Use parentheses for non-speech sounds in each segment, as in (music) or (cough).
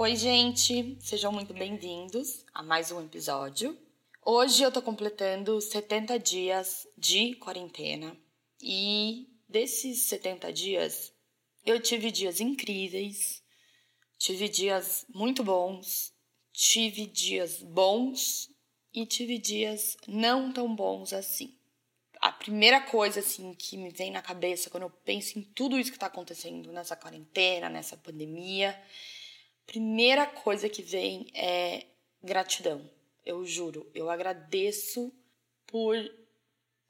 Oi, gente! Sejam muito bem-vindos a mais um episódio. Hoje eu tô completando 70 dias de quarentena e desses 70 dias eu tive dias incríveis, tive dias muito bons, tive dias bons e tive dias não tão bons assim. A primeira coisa assim que me vem na cabeça quando eu penso em tudo isso que está acontecendo nessa quarentena, nessa pandemia, primeira coisa que vem é gratidão. Eu juro, eu agradeço por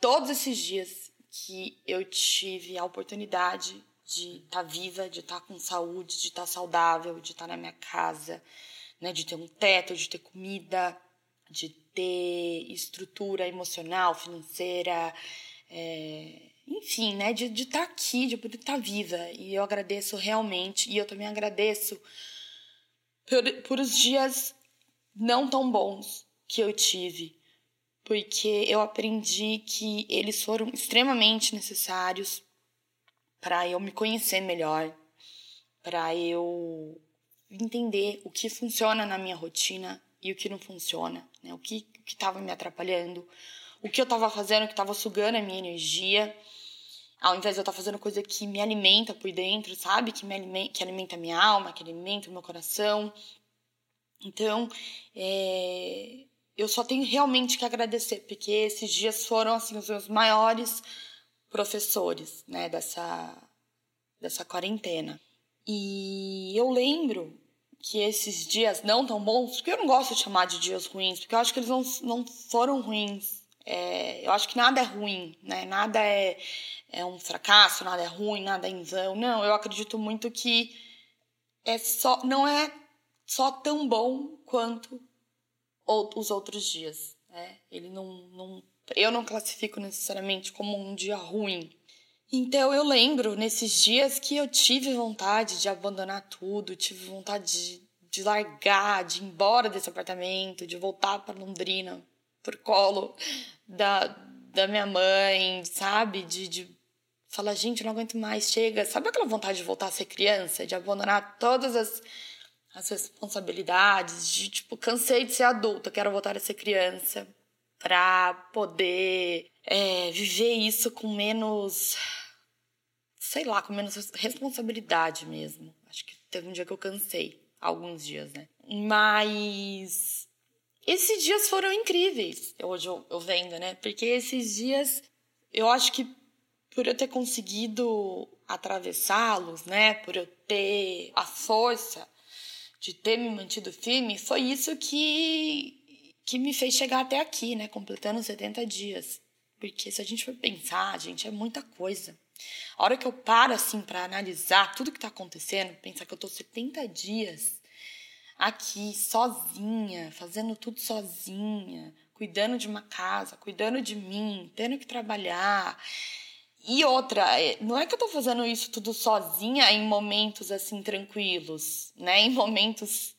todos esses dias que eu tive a oportunidade de estar tá viva, de estar tá com saúde, de estar tá saudável, de estar na minha casa, né, de ter um teto, de ter comida, de ter estrutura emocional, financeira, é, enfim, né, de, estar aqui, de poder estar viva. E eu agradeço realmente, e eu também agradeço por, por os dias não tão bons que eu tive, porque eu aprendi que eles foram extremamente necessários para eu me conhecer melhor, para eu entender o que funciona na minha rotina e o que não funciona, né? o que estava me atrapalhando, o que eu estava fazendo que estava sugando a minha energia ao invés de eu estar fazendo coisa que me alimenta por dentro, sabe? Que me alimenta, que alimenta minha alma, que alimenta o meu coração. Então, é, eu só tenho realmente que agradecer, porque esses dias foram assim os meus maiores professores, né, dessa dessa quarentena. E eu lembro que esses dias não tão bons, porque eu não gosto de chamar de dias ruins, porque eu acho que eles não, não foram ruins. É, eu acho que nada é ruim, né? Nada é, é um fracasso, nada é ruim, nada é em vão. Não, eu acredito muito que é só, não é só tão bom quanto os outros dias. Né? Ele não, não, eu não classifico necessariamente como um dia ruim. Então eu lembro nesses dias que eu tive vontade de abandonar tudo, tive vontade de, de largar, de ir embora desse apartamento, de voltar para Londrina, por colo da, da minha mãe, sabe? De, de Fala, gente, não aguento mais, chega. Sabe aquela vontade de voltar a ser criança? De abandonar todas as, as responsabilidades, de tipo, cansei de ser adulta, quero voltar a ser criança pra poder é, viver isso com menos. sei lá, com menos responsabilidade mesmo. Acho que teve um dia que eu cansei, alguns dias, né? Mas. Esses dias foram incríveis, hoje eu, eu vendo, né? Porque esses dias eu acho que por eu ter conseguido atravessá-los, né, por eu ter a força de ter me mantido firme, foi isso que que me fez chegar até aqui, né, completando 70 dias. Porque se a gente for pensar, gente, é muita coisa. A hora que eu paro assim para analisar tudo que tá acontecendo, pensar que eu tô 70 dias aqui sozinha, fazendo tudo sozinha, cuidando de uma casa, cuidando de mim, tendo que trabalhar, E outra, é, não é que eu tô fazendo isso tudo sozinha em momentos assim tranquilos, né? Em momentos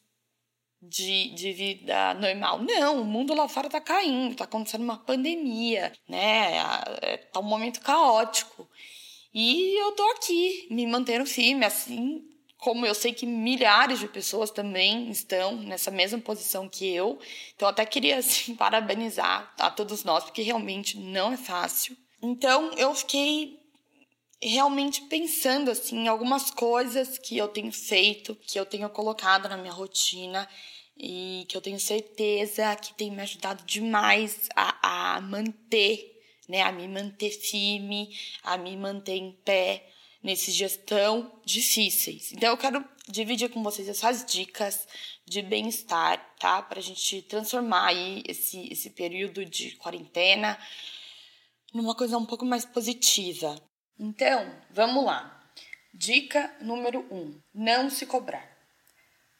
de, de vida normal. Não, o mundo lá fora tá caindo, tá acontecendo uma pandemia, né? É, tá um momento caótico. E eu tô aqui, me mantendo firme, assim como eu sei que milhares de pessoas também estão nessa mesma posição que eu. Então, eu até queria, assim, (laughs) parabenizar a todos nós, porque realmente não é fácil. Então, eu fiquei realmente pensando assim em algumas coisas que eu tenho feito, que eu tenho colocado na minha rotina e que eu tenho certeza que tem me ajudado demais a, a manter, né, a me manter firme, a me manter em pé nesses dias tão difíceis. Então eu quero dividir com vocês essas dicas de bem-estar, tá? Para a gente transformar aí esse, esse período de quarentena numa coisa um pouco mais positiva. Então, vamos lá. Dica número um: não se cobrar.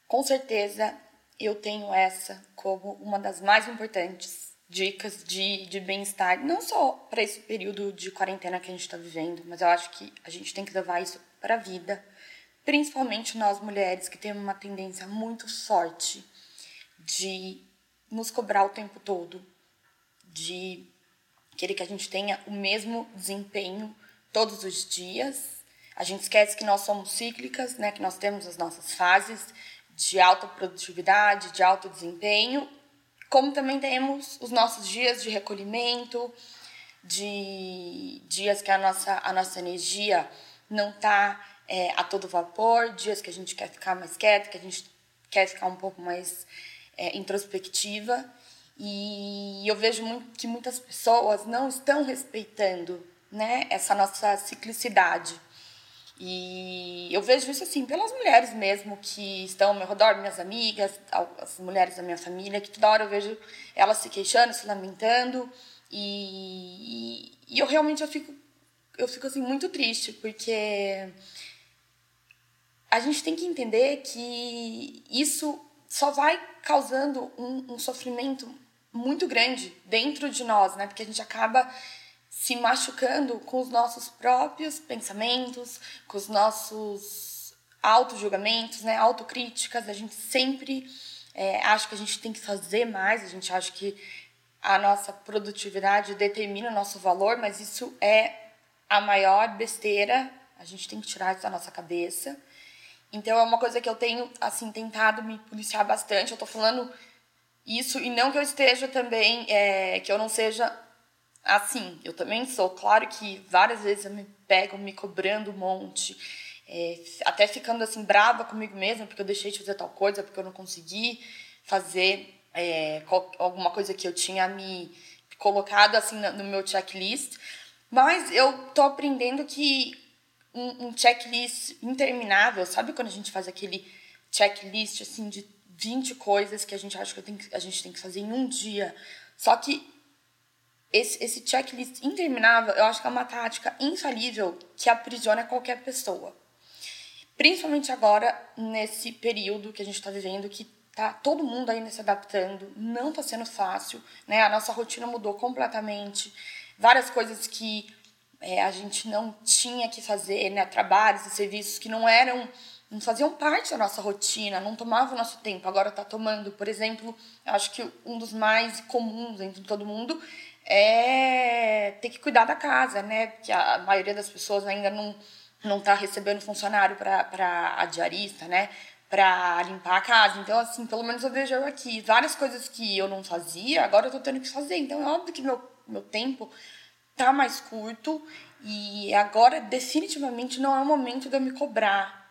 Com certeza eu tenho essa como uma das mais importantes dicas de, de bem-estar, não só para esse período de quarentena que a gente está vivendo, mas eu acho que a gente tem que levar isso para a vida, principalmente nós mulheres que temos uma tendência muito forte de nos cobrar o tempo todo, de querer que a gente tenha o mesmo desempenho todos os dias. A gente esquece que nós somos cíclicas, né? que nós temos as nossas fases de alta produtividade, de alto desempenho como também temos os nossos dias de recolhimento, de dias que a nossa, a nossa energia não está é, a todo vapor, dias que a gente quer ficar mais quieto, que a gente quer ficar um pouco mais é, introspectiva. E eu vejo muito, que muitas pessoas não estão respeitando né, essa nossa ciclicidade. E eu vejo isso assim pelas mulheres mesmo que estão ao meu redor, minhas amigas, as mulheres da minha família, que toda hora eu vejo elas se queixando, se lamentando. E, e, e eu realmente eu fico, eu fico assim muito triste, porque a gente tem que entender que isso só vai causando um, um sofrimento muito grande dentro de nós, né? Porque a gente acaba se machucando com os nossos próprios pensamentos, com os nossos auto-julgamentos, né, autocríticas. A gente sempre é, acha que a gente tem que fazer mais, a gente acha que a nossa produtividade determina o nosso valor, mas isso é a maior besteira. A gente tem que tirar isso da nossa cabeça. Então é uma coisa que eu tenho assim tentado me policiar bastante. Eu tô falando isso e não que eu esteja também, é, que eu não seja assim, eu também sou. Claro que várias vezes eu me pego me cobrando um monte, é, até ficando assim brava comigo mesma porque eu deixei de fazer tal coisa, porque eu não consegui fazer é, alguma coisa que eu tinha me colocado assim no meu checklist. Mas eu tô aprendendo que um, um checklist interminável, sabe quando a gente faz aquele checklist assim de 20 coisas que a gente acha que, tenho, a gente tem que fazer em um dia. Só que esse, esse checklist interminável, eu acho que é uma tática infalível que aprisiona qualquer pessoa. Principalmente agora, nesse período que a gente está vivendo, que tá todo mundo ainda se adaptando, não está sendo fácil, né? A nossa rotina mudou completamente. Várias coisas que é, a gente não tinha que fazer, né? Trabalhos e serviços que não eram não faziam parte da nossa rotina, não tomavam nosso tempo, agora está tomando. Por exemplo, acho que um dos mais comuns entre todo mundo é ter que cuidar da casa, né? Porque a maioria das pessoas ainda não não está recebendo funcionário para a diarista, né? Para limpar a casa. Então, assim, pelo menos eu vejo aqui várias coisas que eu não fazia, agora eu tô tendo que fazer. Então, é óbvio que meu, meu tempo tá mais curto e agora definitivamente não é o momento de eu me cobrar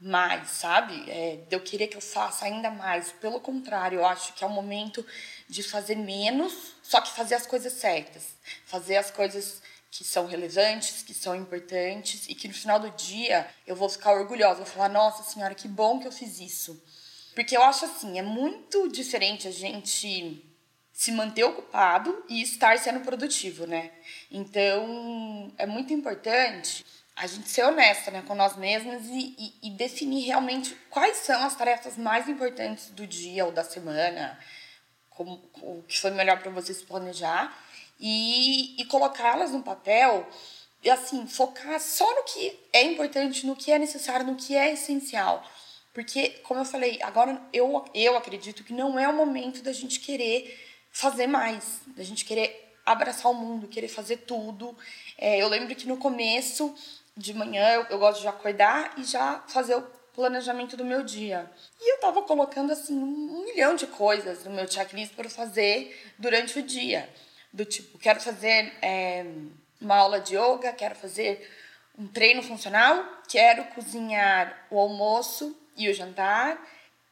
mais, sabe? É, eu querer que eu faça ainda mais. Pelo contrário, eu acho que é o momento de fazer menos, só que fazer as coisas certas. Fazer as coisas que são relevantes, que são importantes e que no final do dia eu vou ficar orgulhosa, vou falar: "Nossa senhora, que bom que eu fiz isso". Porque eu acho assim, é muito diferente a gente se manter ocupado e estar sendo produtivo, né? Então, é muito importante a gente ser honesta né, com nós mesmas e, e, e, definir realmente quais são as tarefas mais importantes do dia ou da semana, como, o que foi melhor para você se planejar, e, e colocá-las no papel assim, focar só no que é importante, no que é necessário, no que é essencial. Porque, como eu falei, agora eu, eu acredito que não é o momento da gente querer fazer mais, da gente querer abraçar o mundo, querer fazer tudo. É, eu lembro que no começo de manhã eu, eu gosto de acordar e já fazer o planejamento do meu dia. E eu tava colocando assim um milhão de coisas no meu checklist para fazer durante o dia. Do tipo, quero fazer é, uma aula de yoga, quero fazer um treino funcional, quero cozinhar o almoço e o jantar,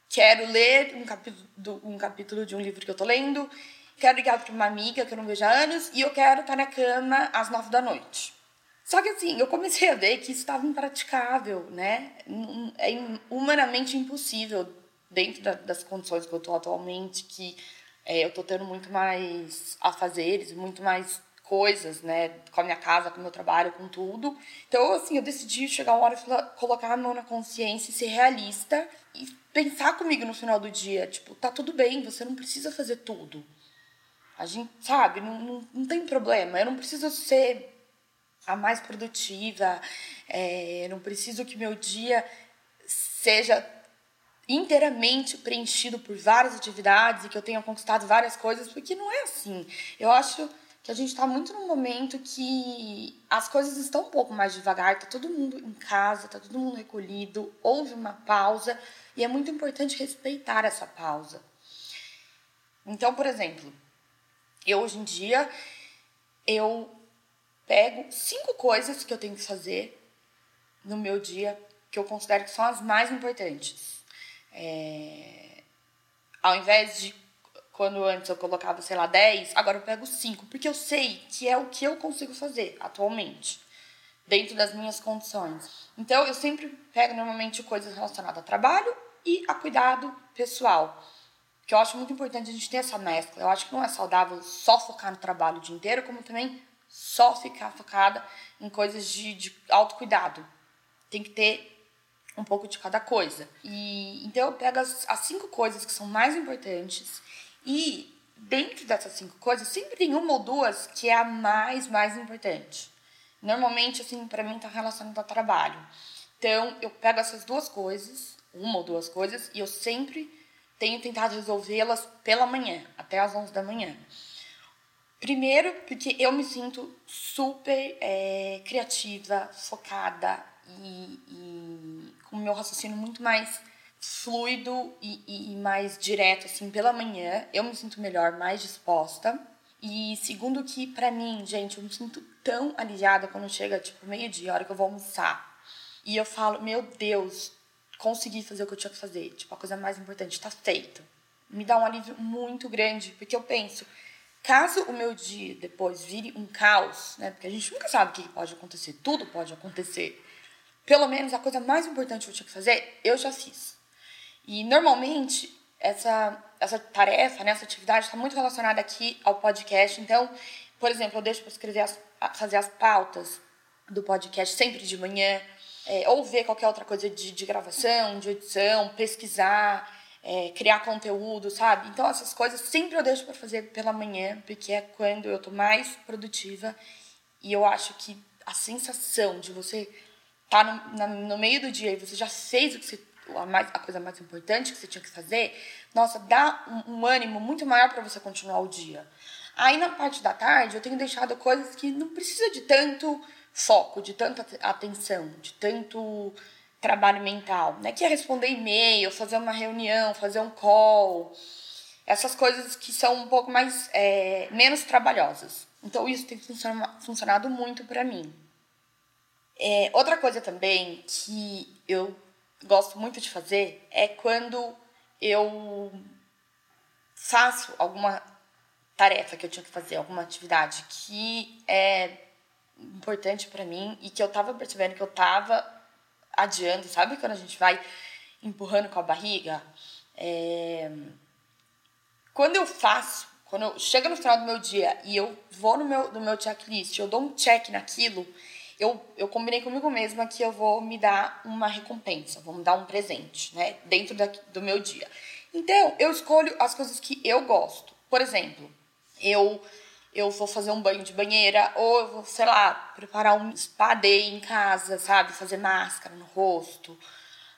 quero ler um capítulo, um capítulo de um livro que eu tô lendo, quero ligar para uma amiga que eu não vejo há anos e eu quero estar na cama às nove da noite. Só que assim, eu comecei a ver que isso estava impraticável, né? É humanamente impossível dentro da, das condições que eu estou atualmente, que é, eu estou tendo muito mais afazeres, muito mais coisas, né, com a minha casa, com o meu trabalho, com tudo. Então, assim, eu decidi chegar uma hora e colocar a mão na consciência e ser realista e pensar comigo no final do dia, tipo, tá tudo bem, você não precisa fazer tudo. A gente, sabe, não, não, não tem problema, eu não preciso ser a mais produtiva, é, não preciso que meu dia seja inteiramente preenchido por várias atividades e que eu tenha conquistado várias coisas, porque não é assim. Eu acho que a gente está muito num momento que as coisas estão um pouco mais devagar, tá todo mundo em casa, tá todo mundo recolhido, houve uma pausa e é muito importante respeitar essa pausa. Então, por exemplo, eu hoje em dia eu pego cinco coisas que eu tenho que fazer no meu dia que eu considero que são as mais importantes. É... Ao invés de quando antes eu colocava, sei lá, 10, agora eu pego 5, porque eu sei que é o que eu consigo fazer atualmente, dentro das minhas condições. Então eu sempre pego normalmente coisas relacionadas a trabalho e a cuidado pessoal. Que eu acho muito importante a gente ter essa mescla. Eu acho que não é saudável só focar no trabalho o dia inteiro, como também só ficar focada em coisas de, de autocuidado. Tem que ter um pouco de cada coisa. E então eu pego as, as cinco coisas que são mais importantes e dentro dessas cinco coisas, sempre tem uma ou duas que é a mais, mais importante. Normalmente, assim, para mim tá relacionado ao trabalho. Então, eu pego essas duas coisas, uma ou duas coisas, e eu sempre tenho tentado resolvê-las pela manhã, até às 11 da manhã. Primeiro, porque eu me sinto super é, criativa, focada e, e com o meu raciocínio muito mais fluido e, e, mais direto, assim, pela manhã, eu me sinto melhor, mais disposta. E segundo que, para mim, gente, eu me sinto tão aliviada quando chega, tipo, meio-dia, hora que eu vou almoçar. E eu falo, meu Deus, consegui fazer o que eu tinha que fazer. Tipo, a coisa mais importante, tá feito. Me dá um alívio muito grande, porque eu penso, caso o meu dia depois vire um caos, né? Porque a gente nunca sabe o que pode acontecer, tudo pode acontecer. Pelo menos a coisa mais importante que eu tinha que fazer, eu já fiz. E normalmente essa, essa tarefa, né, essa atividade está muito relacionada aqui ao podcast. Então, por exemplo, eu deixo para escrever as, fazer as pautas do podcast sempre de manhã, é, ou ver qualquer outra coisa de, de gravação, de edição, pesquisar, é, criar conteúdo, sabe? Então, essas coisas sempre eu deixo para fazer pela manhã, porque é quando eu tô mais produtiva. E eu acho que a sensação de você tá no, no meio do dia e você já fez o que você a, mais, a coisa mais importante que você tinha que fazer, nossa, dá um, um ânimo muito maior para você continuar o dia. Aí na parte da tarde eu tenho deixado coisas que não precisa de tanto foco, de tanta atenção, de tanto trabalho mental, né? Que é responder e-mail, fazer uma reunião, fazer um call, essas coisas que são um pouco mais é, menos trabalhosas. Então isso tem funcionado muito para mim. É, outra coisa também que eu gosto muito de fazer é quando eu faço alguma tarefa que eu tinha que fazer, alguma atividade que é importante para mim e que eu tava percebendo que eu tava adiando, sabe quando a gente vai empurrando com a barriga? É... Quando eu faço, quando eu chego no final do meu dia e eu vou no meu, no meu checklist, eu dou um check naquilo, eu, eu combinei comigo mesma que eu vou me dar uma recompensa, vou me dar um presente, né? Dentro da, do meu dia. Então, eu escolho as coisas que eu gosto. Por exemplo, eu eu vou fazer um banho de banheira, ou eu vou, sei lá, preparar um spa day em casa, sabe? Fazer máscara no rosto,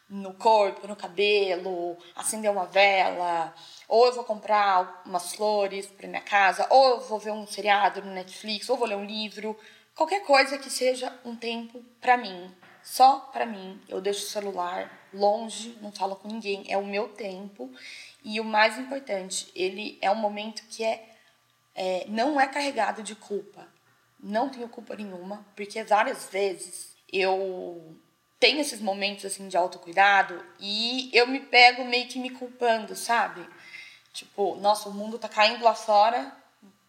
no corpo, no cabelo, acender uma vela, ou eu vou comprar umas flores para minha casa, ou eu vou ver um seriado no Netflix, ou vou ler um livro, qualquer coisa que seja um tempo para mim, só para mim. Eu deixo o celular longe, não falo com ninguém, é o meu tempo. E o mais importante, ele é um momento que é é, não é carregado de culpa. Não tenho culpa nenhuma, porque várias vezes eu tenho esses momentos assim de autocuidado e eu me pego meio que me culpando, sabe? Tipo, nossa, o mundo tá caindo lá fora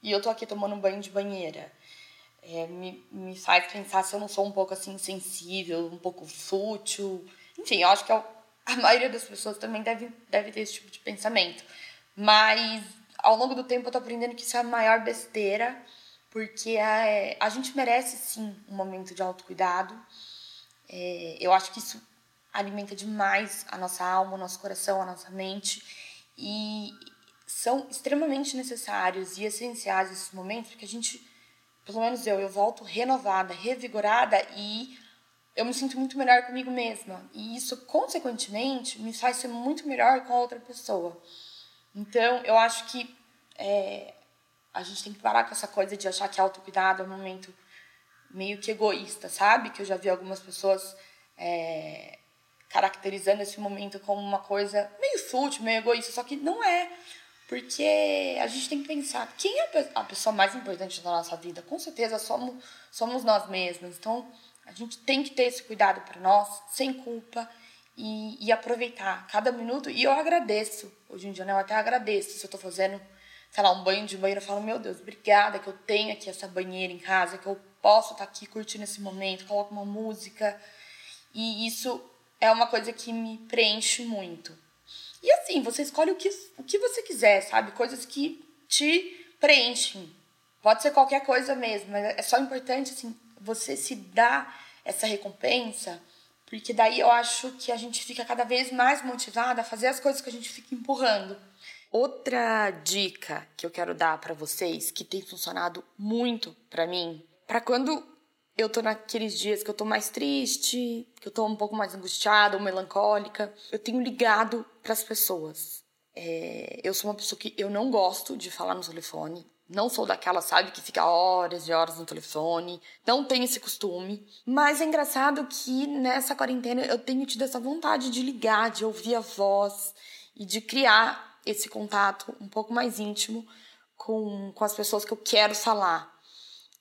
e eu tô aqui tomando banho de banheira. É, me, me faz pensar se eu não sou um pouco assim sensível, um pouco fútil. Enfim, eu acho que a maioria das pessoas também deve, deve ter esse tipo de pensamento. Mas ao longo do tempo eu tô aprendendo que isso é a maior besteira, porque é, a gente merece sim um momento de autocuidado. É, eu acho que isso alimenta demais a nossa alma, o nosso coração, a nossa mente. E são extremamente necessários e essenciais esses momentos, porque a gente, pelo menos eu, eu volto renovada, revigorada e eu me sinto muito melhor comigo mesma. E isso, consequentemente, me faz ser muito melhor com a outra pessoa. Então, eu acho que é, a gente tem que parar com essa coisa de achar que autocuidado é um momento meio que egoísta, sabe? Que eu já vi algumas pessoas é, caracterizando esse momento como uma coisa meio fútil, meio egoísta, só que não é. Porque a gente tem que pensar quem é a pessoa mais importante da nossa vida. Com certeza somos, somos nós mesmos. Então, a gente tem que ter esse cuidado para nós, sem culpa e, e, aproveitar cada minuto. E eu agradeço, hoje em dia, né? Eu até agradeço se eu tô fazendo, sei lá, um banho de banheiro. Eu falo, meu Deus, obrigada que eu tenho aqui essa banheira em casa, que eu posso estar tá aqui curtindo esse momento, coloco uma música. E isso é uma coisa que me preenche muito. E assim, você escolhe o que, o que você quiser, sabe? Coisas que te preenchem. Pode ser qualquer coisa mesmo, mas é só importante, assim, você se dar essa recompensa porque daí eu acho que a gente fica cada vez mais motivada a fazer as coisas que a gente fica empurrando. Outra dica que eu quero dar para vocês, que tem funcionado muito para mim, para quando eu tô naqueles dias que eu tô mais triste, que eu tô um pouco mais angustiada ou melancólica, eu tenho ligado para as pessoas. É, eu sou uma pessoa que eu não gosto de falar no telefone. Não sou daquela, sabe, que fica horas e horas no telefone. Não tenho esse costume. Mas é engraçado que nessa quarentena eu tenho tido essa vontade de ligar, de ouvir a voz e de criar esse contato um pouco mais íntimo com, com as pessoas que eu quero falar.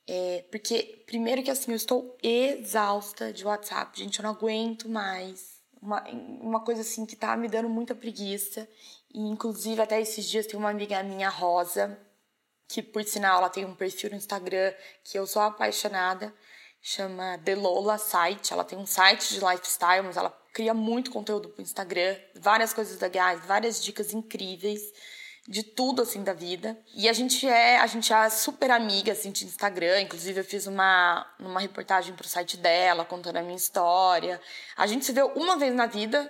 É, porque, primeiro que assim, eu estou exausta de WhatsApp, gente, eu não aguento mais. Uma, uma coisa assim que tá me dando muita preguiça. E, inclusive, até esses dias tem uma amiga minha, Rosa, que por sinal ela tem um perfil no Instagram que eu sou apaixonada, chama Delola Site. Ela tem um site de lifestyle, mas ela cria muito conteúdo pro Instagram, várias coisas legais, várias dicas incríveis de tudo assim da vida. E a gente é, a gente é super amiga assim de Instagram, inclusive eu fiz uma uma reportagem pro site dela contando a minha história. A gente se viu uma vez na vida,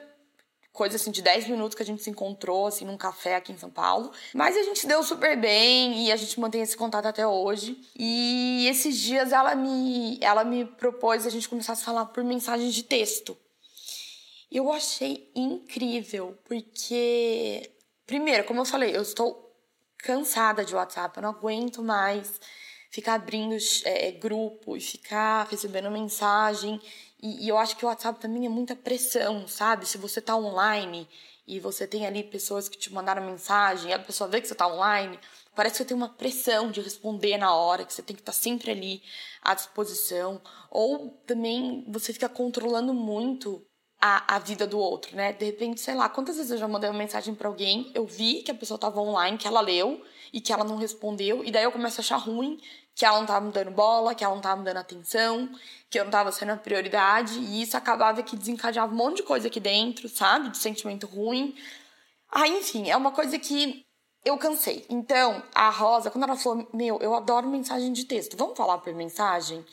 coisa assim de 10 minutos que a gente se encontrou assim num café aqui em São Paulo. Mas a gente deu super bem e a gente mantém esse contato até hoje. E esses dias ela me ela me propôs a gente começar a falar por mensagens de texto. Eu achei incrível, porque primeiro, como eu falei, eu estou cansada de WhatsApp, eu não aguento mais ficar abrindo é, grupo e ficar recebendo mensagem e, e, eu acho que o WhatsApp também é muita pressão, sabe? Se você tá online e você tem ali pessoas que te mandaram mensagem, e a pessoa vê que você tá online, parece que você tem uma pressão de responder na hora, que você tem que estar tá sempre ali à disposição. Ou também você fica controlando muito a, a vida do outro, né? De repente, sei lá, quantas vezes eu já mandei uma mensagem para alguém, eu vi que a pessoa tava online, que ela leu e que ela não respondeu, e daí eu começo a achar ruim que ela não tava me dando bola, que ela não tava me dando atenção, que eu não tava sendo a prioridade, e isso acabava que desencadeava um monte de coisa aqui dentro, sabe? De sentimento ruim. Ah, enfim, é uma coisa que eu cansei. Então, a Rosa, quando ela falou, meu, eu adoro mensagem de texto, vamos falar por mensagem?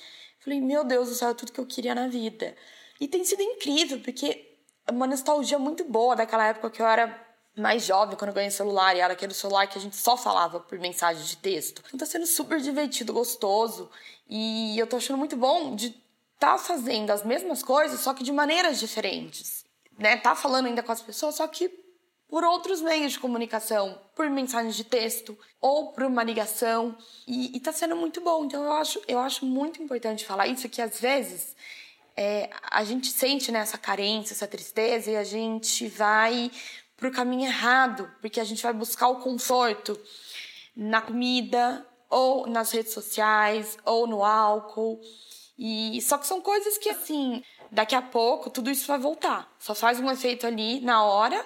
Falei, meu Deus do céu, é tudo que eu queria na vida. E tem sido incrível, porque é uma nostalgia muito boa daquela época que eu era mais jovem, quando eu ganhei celular, e era aquele celular que a gente só falava por mensagem de texto. Então tá sendo super divertido, gostoso, e eu tô achando muito bom de estar tá fazendo as mesmas coisas, só que de maneiras diferentes. Né? Tá falando ainda com as pessoas, só que por outros meios de comunicação, por mensagens de texto ou por uma ligação. E, está sendo muito bom. Então eu acho, eu acho muito importante falar isso, que às vezes é, a gente sente né, essa carência, essa tristeza, e a gente vai para o caminho errado, porque a gente vai buscar o conforto na comida, ou nas redes sociais, ou no álcool. E só que são coisas que assim, daqui a pouco tudo isso vai voltar. Só faz um efeito ali na hora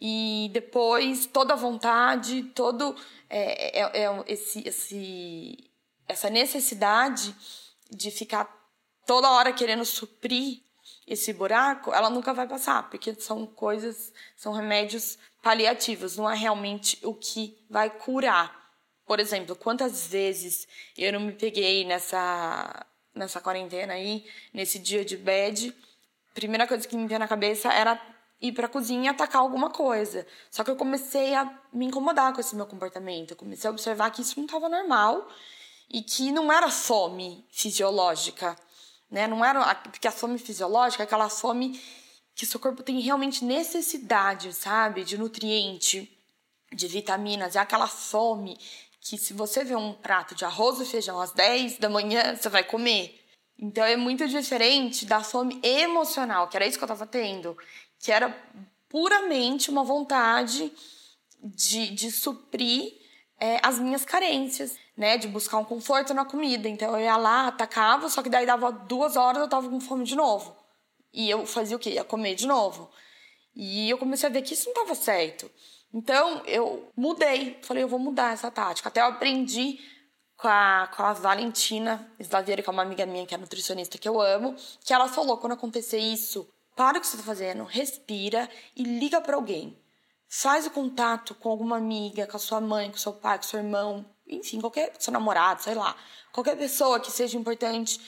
e depois toda a vontade, todo é, é, é esse, esse, essa necessidade de ficar toda hora querendo suprir esse buraco, ela nunca vai passar, porque são coisas, são remédios paliativos, não é realmente o que vai curar. Por exemplo, quantas vezes eu não me peguei nessa nessa quarentena aí, nesse dia de bed, primeira coisa que me veio na cabeça era ir para a cozinha atacar alguma coisa. Só que eu comecei a me incomodar com esse meu comportamento. Eu comecei a observar que isso não estava normal e que não era fome fisiológica, né? Não era porque a fome fisiológica é aquela fome que seu corpo tem realmente necessidade, sabe, de nutriente, de vitaminas, é aquela fome que se você vê um prato de arroz e feijão às 10 da manhã, você vai comer. Então é muito diferente da fome emocional, que era isso que eu estava tendo que era puramente uma vontade de, de suprir é, as minhas carências, né? De buscar um conforto na comida. Então eu ia lá, atacava, só que daí dava duas horas eu tava com fome de novo. E eu fazia o quê? Ia comer de novo. E eu comecei a ver que isso não estava certo. Então eu mudei. Falei, eu vou mudar essa tática. Até eu aprendi com a, com a Valentina Slavieri, que é uma amiga minha que é nutricionista que eu amo, que ela falou: quando acontecer isso, para o que você está fazendo, respira e liga para alguém. Faz o contato com alguma amiga, com a sua mãe, com seu pai, com seu irmão, enfim, qualquer seu namorado, sei lá, qualquer pessoa que seja importante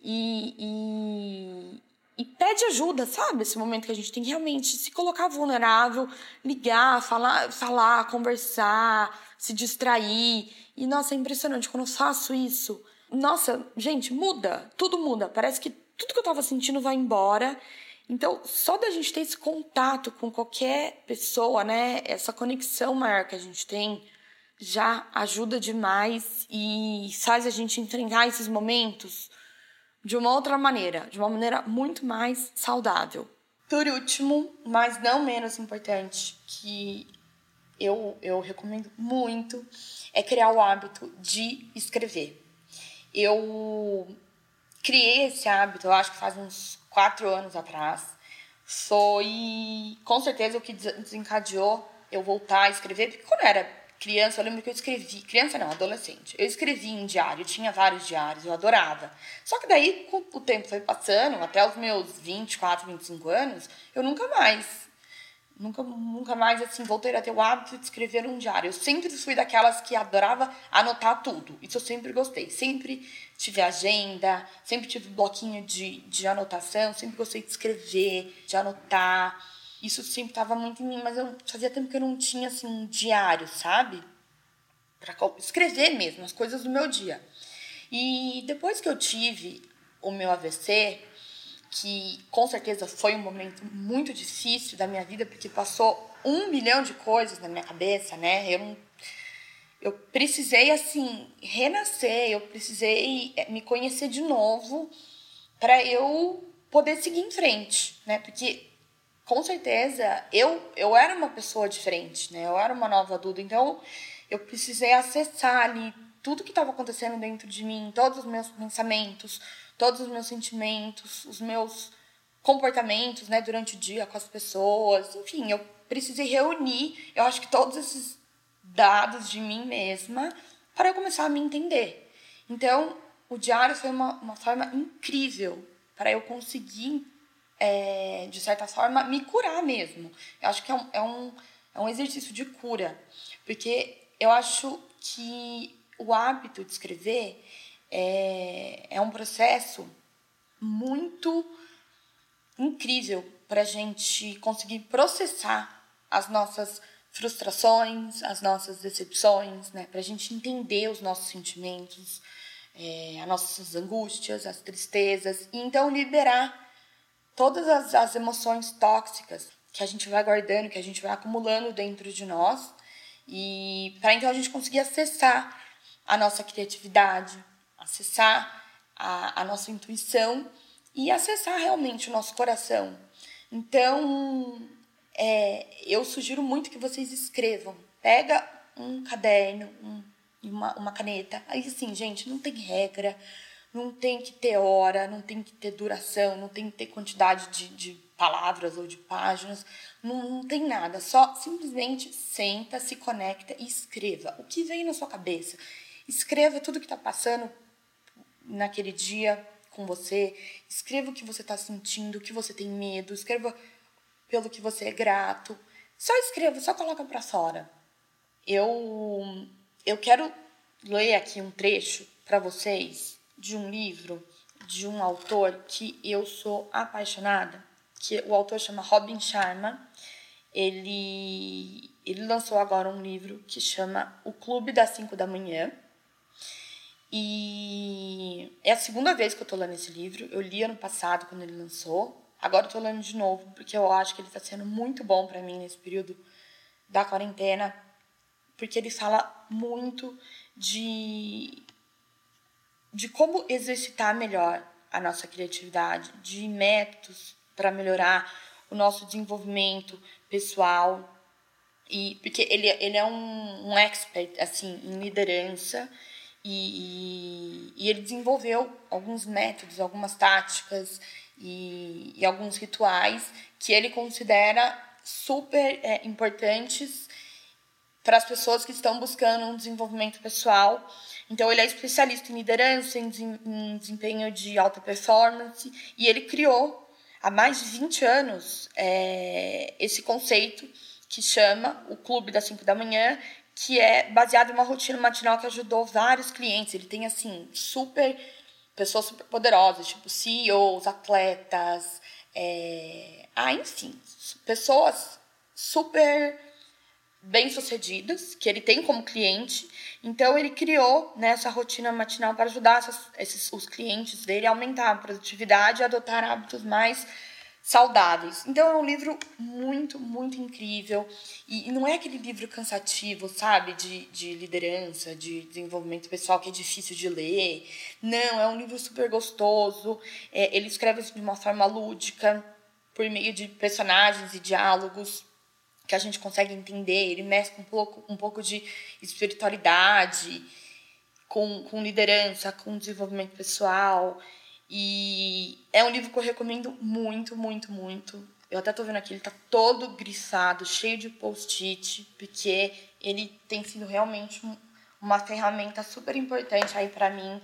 e, e, e pede ajuda, sabe? Esse momento que a gente tem que realmente se colocar vulnerável, ligar, falar, falar, conversar, se distrair. E nossa, é impressionante quando eu faço isso. Nossa, gente, muda, tudo muda. Parece que tudo que eu tava sentindo vai embora então, só da gente ter esse contato com qualquer pessoa, né, essa conexão maior que a gente tem, já ajuda demais e faz a gente enfrentar esses momentos de uma outra maneira, de uma maneira muito mais saudável. Por último, mas não menos importante, que eu, eu recomendo muito, é criar o hábito de escrever. Eu criei esse hábito, eu acho que faz uns quatro anos atrás, foi com certeza o que desencadeou eu voltar a escrever, porque quando eu era criança, eu lembro que eu escrevi, criança não, adolescente, eu escrevi em diário, tinha vários diários, eu adorava. Só que daí, com o tempo foi passando, até os meus 24, 25 anos, eu nunca mais Nunca, nunca mais, assim, voltei a ter o hábito de escrever um diário. Eu sempre fui daquelas que adorava anotar tudo. Isso eu sempre gostei. Sempre tive agenda, sempre tive bloquinho de, de anotação, sempre gostei de escrever, de anotar. Isso sempre estava muito em mim, mas eu fazia tempo que eu não tinha, assim, um diário, sabe? Para escrever mesmo as coisas do meu dia. E depois que eu tive o meu AVC, que com certeza foi um momento muito difícil da minha vida, porque passou um milhão de coisas na minha cabeça, né? Eu não, eu precisei assim renascer, eu precisei eh, me conhecer de novo para eu poder seguir em frente, né? Porque com certeza eu eu era uma pessoa diferente, né? Eu era uma nova adulta, então eu precisei acessar ali tudo que estava acontecendo dentro de mim, todos os meus pensamentos, todos os meus sentimentos, os meus comportamentos, né, durante o dia com as pessoas, enfim, eu precisei reunir, eu acho que todos esses dados de mim mesma para eu começar a me entender. Então, o diário foi uma, uma forma incrível para eu conseguir, é, de certa forma, me curar mesmo. Eu acho que é um, é, um, é um exercício de cura, porque eu acho que o hábito de escrever é, é um processo muito incrível para a gente conseguir processar as nossas frustrações, as nossas decepções, né? Para a gente entender os nossos sentimentos, é, as nossas angústias, as tristezas, e então liberar todas as, as emoções tóxicas que a gente vai guardando, que a gente vai acumulando dentro de nós, e para então a gente conseguir acessar a nossa criatividade, acessar a, a nossa intuição e acessar realmente o nosso coração. Então, é, eu sugiro muito que vocês escrevam. Pega um caderno, um, uma, uma caneta. Aí, assim, gente, não tem regra, não tem que ter hora, não tem que ter duração, não tem que ter quantidade de, de palavras ou de páginas, não, não tem nada. Só simplesmente senta, se conecta e escreva o que vem na sua cabeça. Escreva tudo que está passando naquele dia com você. Escreva o que você está sentindo, o que você tem medo. Escreva pelo que você é grato. Só escreva, só coloca para fora. Eu eu quero ler aqui um trecho para vocês de um livro de um autor que eu sou apaixonada, que o autor chama Robin Sharma. Ele, ele lançou agora um livro que chama O Clube das 5 da Manhã. E é a segunda vez que eu tô lendo esse livro. Eu li ano passado quando ele lançou. Agora eu tô lendo de novo, porque eu acho que ele está sendo muito bom para mim nesse período da quarentena, porque ele fala muito de de como exercitar melhor a nossa criatividade, de métodos para melhorar o nosso desenvolvimento pessoal. E porque ele, ele é um, um expert assim em liderança e, e, e ele desenvolveu alguns métodos, algumas táticas e, e alguns rituais que ele considera super é, importantes para as pessoas que estão buscando um desenvolvimento pessoal. Então, ele é especialista em liderança, em desempenho de alta performance, e ele criou, há mais de 20 anos, é, esse conceito que chama o Clube das 5 da Manhã, que é baseado em uma rotina matinal que ajudou vários clientes. Ele tem, assim, super. pessoas super poderosas, tipo CEOs, atletas, é, ah, enfim, pessoas super bem-sucedidas, que ele tem como cliente. Então, ele criou né, essa rotina matinal para ajudar essas, esses, os clientes dele a aumentar a produtividade e adotar hábitos mais saudáveis. Então, é um livro muito, muito incrível. E, não é aquele livro cansativo, sabe, de, de liderança, de desenvolvimento pessoal que é difícil de ler. Não, é um livro super gostoso. É, ele escreve de uma forma lúdica, por meio de personagens e diálogos que a gente consegue entender, ele mescla um pouco, um pouco de espiritualidade com, com liderança, com desenvolvimento pessoal. E é um livro que eu recomendo muito, muito, muito. Eu até tô vendo aqui, ele tá todo grifado, cheio de post-it, porque ele tem sido realmente uma ferramenta super importante aí para mim,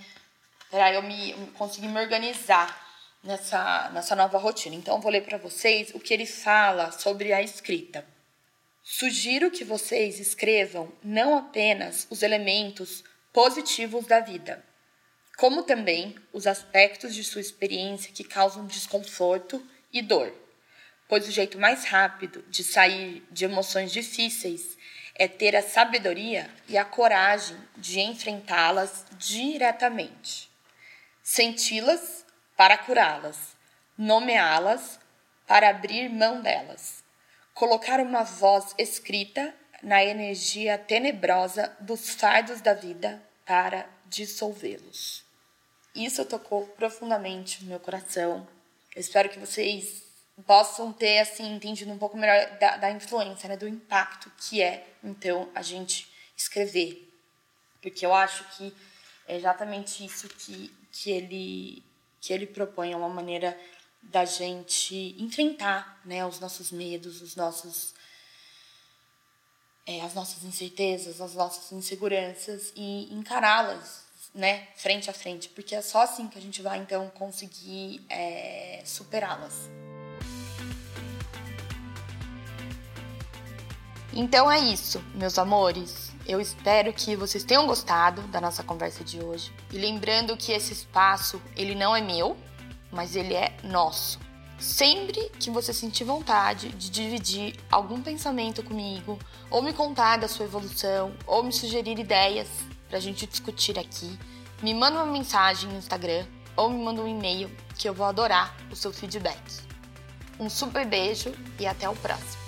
para eu me conseguir me organizar nessa, nessa nova rotina. Então, eu vou ler para vocês o que ele fala sobre a escrita. Sugiro que vocês escrevam não apenas os elementos positivos da vida, como também os aspectos de sua experiência que causam desconforto e dor, pois o jeito mais rápido de sair de emoções difíceis é ter a sabedoria e a coragem de enfrentá-las diretamente, senti-las para curá-las, nomeá-las para abrir mão delas. Colocar uma voz escrita na energia tenebrosa dos fardos da vida para dissolvê-los. Isso tocou profundamente no meu coração. Eu espero que vocês possam ter assim entendido um pouco melhor da, da influência, né, do impacto que é então a gente escrever, porque eu acho que é exatamente isso que, que ele que ele propõe, é uma maneira da gente enfrentar né, os nossos medos, os nossos, é, as nossas incertezas, as nossas inseguranças e encará-las né, frente a frente, porque é só assim que a gente vai então conseguir é, superá-las. Então é isso, meus amores. Eu espero que vocês tenham gostado da nossa conversa de hoje. E lembrando que esse espaço, ele não é meu, mas ele é nosso. Sempre que você sentir vontade de dividir algum pensamento comigo, ou me contar da sua evolução, ou me sugerir ideias para a gente discutir aqui, me manda uma mensagem no Instagram ou me manda um e-mail que eu vou adorar o seu feedback. Um super beijo e até o próximo!